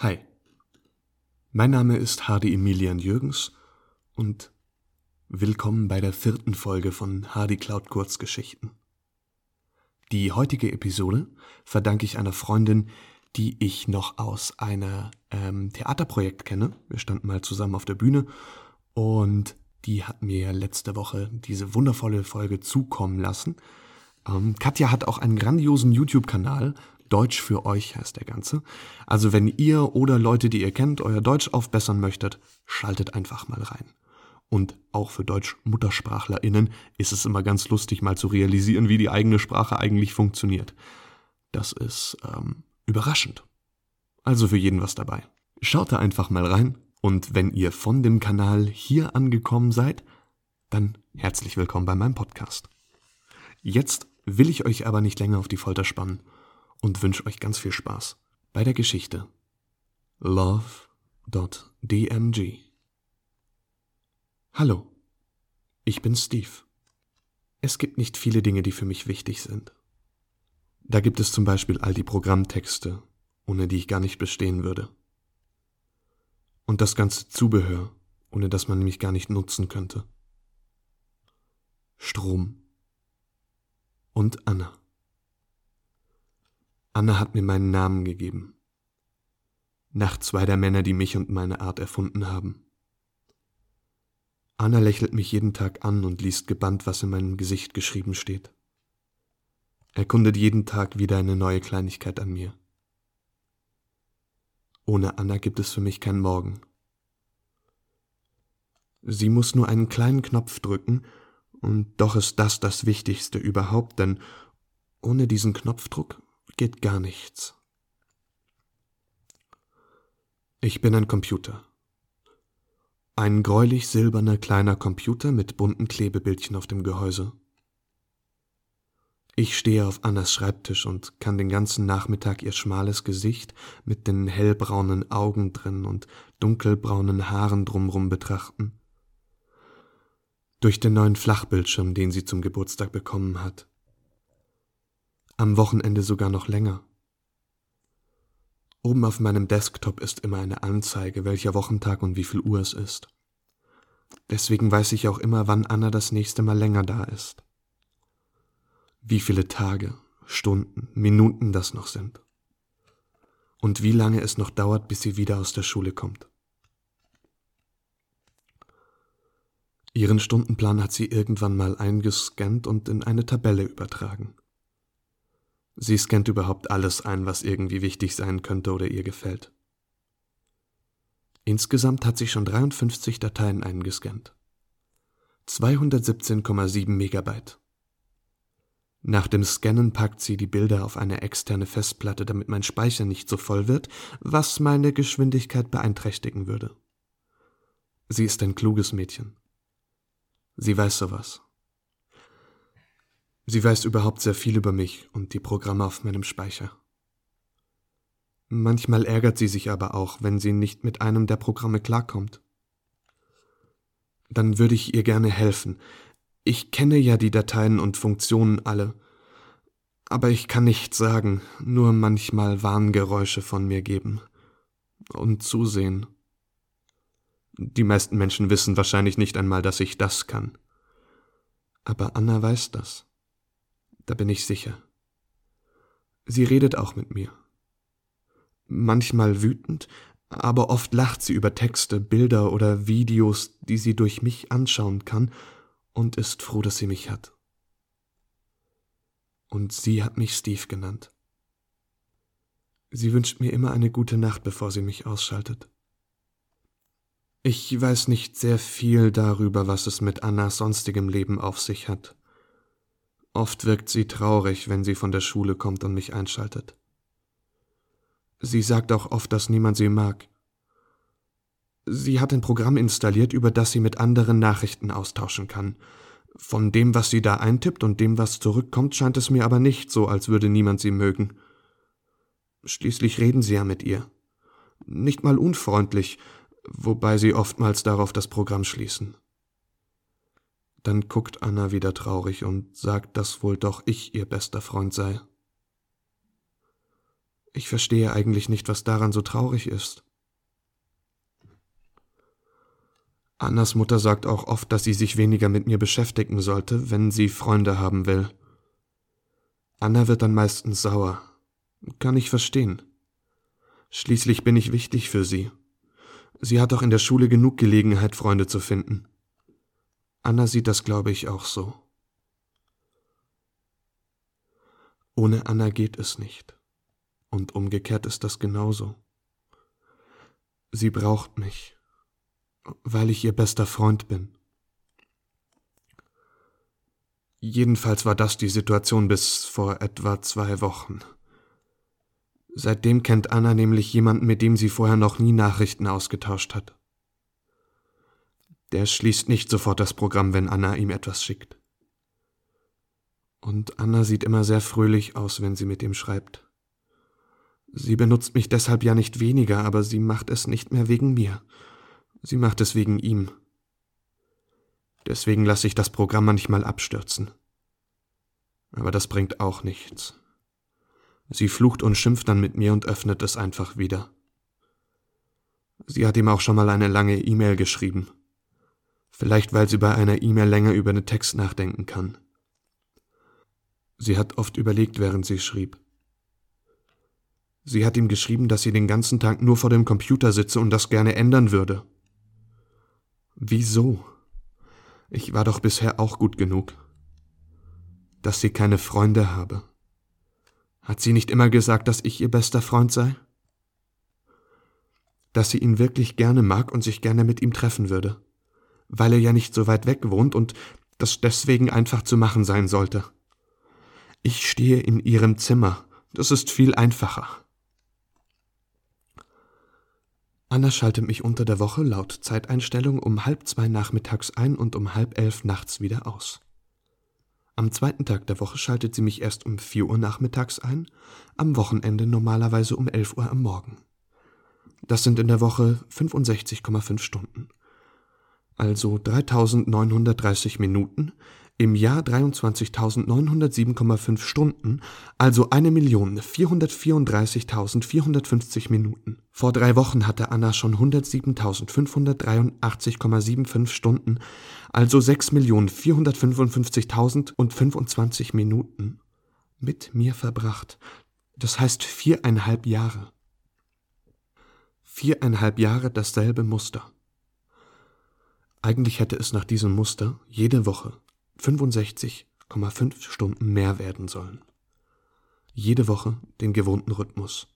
Hi, mein Name ist Hardy Emilian Jürgens und willkommen bei der vierten Folge von Hardy Cloud Kurzgeschichten. Die heutige Episode verdanke ich einer Freundin, die ich noch aus einer ähm, Theaterprojekt kenne. Wir standen mal zusammen auf der Bühne und die hat mir letzte Woche diese wundervolle Folge zukommen lassen. Ähm, Katja hat auch einen grandiosen YouTube-Kanal, Deutsch für euch heißt der Ganze. Also wenn ihr oder Leute, die ihr kennt, euer Deutsch aufbessern möchtet, schaltet einfach mal rein. Und auch für Deutsch-MuttersprachlerInnen ist es immer ganz lustig, mal zu realisieren, wie die eigene Sprache eigentlich funktioniert. Das ist ähm, überraschend. Also für jeden was dabei. Schaut da einfach mal rein und wenn ihr von dem Kanal hier angekommen seid, dann herzlich willkommen bei meinem Podcast. Jetzt will ich euch aber nicht länger auf die Folter spannen und wünsche euch ganz viel Spaß bei der Geschichte Love.dmg. Hallo, ich bin Steve. Es gibt nicht viele Dinge, die für mich wichtig sind. Da gibt es zum Beispiel all die Programmtexte, ohne die ich gar nicht bestehen würde. Und das ganze Zubehör, ohne das man mich gar nicht nutzen könnte. Strom. Und Anna. Anna hat mir meinen Namen gegeben. Nach zwei der Männer, die mich und meine Art erfunden haben. Anna lächelt mich jeden Tag an und liest gebannt, was in meinem Gesicht geschrieben steht. Erkundet jeden Tag wieder eine neue Kleinigkeit an mir. Ohne Anna gibt es für mich kein Morgen. Sie muss nur einen kleinen Knopf drücken, und doch ist das das Wichtigste überhaupt, denn ohne diesen Knopfdruck geht gar nichts. Ich bin ein Computer. Ein gräulich silberner kleiner Computer mit bunten Klebebildchen auf dem Gehäuse. Ich stehe auf Annas Schreibtisch und kann den ganzen Nachmittag ihr schmales Gesicht mit den hellbraunen Augen drin und dunkelbraunen Haaren drumrum betrachten. Durch den neuen Flachbildschirm, den sie zum Geburtstag bekommen hat am Wochenende sogar noch länger. Oben auf meinem Desktop ist immer eine Anzeige, welcher Wochentag und wie viel Uhr es ist. Deswegen weiß ich auch immer, wann Anna das nächste Mal länger da ist. Wie viele Tage, Stunden, Minuten das noch sind. Und wie lange es noch dauert, bis sie wieder aus der Schule kommt. Ihren Stundenplan hat sie irgendwann mal eingescannt und in eine Tabelle übertragen. Sie scannt überhaupt alles ein, was irgendwie wichtig sein könnte oder ihr gefällt. Insgesamt hat sie schon 53 Dateien eingescannt. 217,7 Megabyte. Nach dem Scannen packt sie die Bilder auf eine externe Festplatte, damit mein Speicher nicht so voll wird, was meine Geschwindigkeit beeinträchtigen würde. Sie ist ein kluges Mädchen. Sie weiß sowas. Sie weiß überhaupt sehr viel über mich und die Programme auf meinem Speicher. Manchmal ärgert sie sich aber auch, wenn sie nicht mit einem der Programme klarkommt. Dann würde ich ihr gerne helfen. Ich kenne ja die Dateien und Funktionen alle. Aber ich kann nichts sagen, nur manchmal Warngeräusche von mir geben. Und zusehen. Die meisten Menschen wissen wahrscheinlich nicht einmal, dass ich das kann. Aber Anna weiß das da bin ich sicher. Sie redet auch mit mir. Manchmal wütend, aber oft lacht sie über Texte, Bilder oder Videos, die sie durch mich anschauen kann, und ist froh, dass sie mich hat. Und sie hat mich Steve genannt. Sie wünscht mir immer eine gute Nacht, bevor sie mich ausschaltet. Ich weiß nicht sehr viel darüber, was es mit Annas sonstigem Leben auf sich hat. Oft wirkt sie traurig, wenn sie von der Schule kommt und mich einschaltet. Sie sagt auch oft, dass niemand sie mag. Sie hat ein Programm installiert, über das sie mit anderen Nachrichten austauschen kann. Von dem, was sie da eintippt und dem, was zurückkommt, scheint es mir aber nicht so, als würde niemand sie mögen. Schließlich reden sie ja mit ihr. Nicht mal unfreundlich, wobei sie oftmals darauf das Programm schließen. Dann guckt Anna wieder traurig und sagt, dass wohl doch ich ihr bester Freund sei. Ich verstehe eigentlich nicht, was daran so traurig ist. Annas Mutter sagt auch oft, dass sie sich weniger mit mir beschäftigen sollte, wenn sie Freunde haben will. Anna wird dann meistens sauer. Kann ich verstehen. Schließlich bin ich wichtig für sie. Sie hat doch in der Schule genug Gelegenheit, Freunde zu finden. Anna sieht das, glaube ich, auch so. Ohne Anna geht es nicht. Und umgekehrt ist das genauso. Sie braucht mich, weil ich ihr bester Freund bin. Jedenfalls war das die Situation bis vor etwa zwei Wochen. Seitdem kennt Anna nämlich jemanden, mit dem sie vorher noch nie Nachrichten ausgetauscht hat. Der schließt nicht sofort das Programm, wenn Anna ihm etwas schickt. Und Anna sieht immer sehr fröhlich aus, wenn sie mit ihm schreibt. Sie benutzt mich deshalb ja nicht weniger, aber sie macht es nicht mehr wegen mir. Sie macht es wegen ihm. Deswegen lasse ich das Programm manchmal abstürzen. Aber das bringt auch nichts. Sie flucht und schimpft dann mit mir und öffnet es einfach wieder. Sie hat ihm auch schon mal eine lange E-Mail geschrieben. Vielleicht weil sie bei einer E-Mail länger über den Text nachdenken kann. Sie hat oft überlegt, während sie schrieb. Sie hat ihm geschrieben, dass sie den ganzen Tag nur vor dem Computer sitze und das gerne ändern würde. Wieso? Ich war doch bisher auch gut genug. Dass sie keine Freunde habe. Hat sie nicht immer gesagt, dass ich ihr bester Freund sei? Dass sie ihn wirklich gerne mag und sich gerne mit ihm treffen würde, weil er ja nicht so weit weg wohnt und das deswegen einfach zu machen sein sollte. Ich stehe in ihrem Zimmer. Das ist viel einfacher. Anna schaltet mich unter der Woche laut Zeiteinstellung um halb zwei nachmittags ein und um halb elf nachts wieder aus. Am zweiten Tag der Woche schaltet sie mich erst um vier Uhr nachmittags ein, am Wochenende normalerweise um elf Uhr am Morgen. Das sind in der Woche 65,5 Stunden. Also 3930 Minuten, im Jahr 23.907,5 Stunden, also 1.434.450 Minuten. Vor drei Wochen hatte Anna schon 107.583,75 Stunden, also 6.455.025 Minuten mit mir verbracht. Das heißt viereinhalb Jahre. Viereinhalb Jahre dasselbe Muster. Eigentlich hätte es nach diesem Muster jede Woche 65,5 Stunden mehr werden sollen. Jede Woche den gewohnten Rhythmus.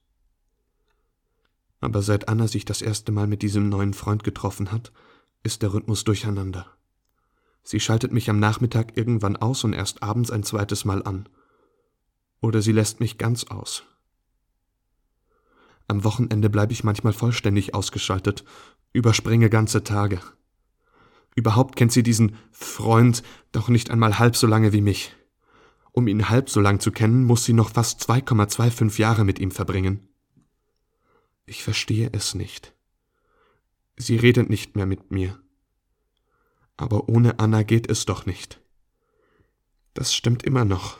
Aber seit Anna sich das erste Mal mit diesem neuen Freund getroffen hat, ist der Rhythmus durcheinander. Sie schaltet mich am Nachmittag irgendwann aus und erst abends ein zweites Mal an. Oder sie lässt mich ganz aus. Am Wochenende bleibe ich manchmal vollständig ausgeschaltet, überspringe ganze Tage. Überhaupt kennt sie diesen Freund doch nicht einmal halb so lange wie mich. Um ihn halb so lang zu kennen, muss sie noch fast 2,25 Jahre mit ihm verbringen. Ich verstehe es nicht. Sie redet nicht mehr mit mir. Aber ohne Anna geht es doch nicht. Das stimmt immer noch.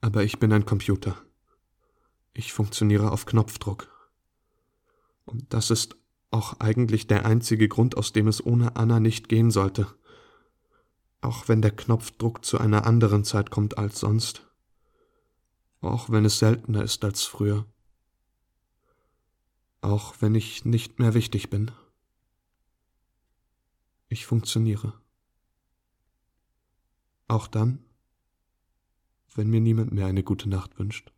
Aber ich bin ein Computer. Ich funktioniere auf Knopfdruck. Und das ist auch eigentlich der einzige Grund, aus dem es ohne Anna nicht gehen sollte. Auch wenn der Knopfdruck zu einer anderen Zeit kommt als sonst. Auch wenn es seltener ist als früher. Auch wenn ich nicht mehr wichtig bin. Ich funktioniere. Auch dann, wenn mir niemand mehr eine gute Nacht wünscht.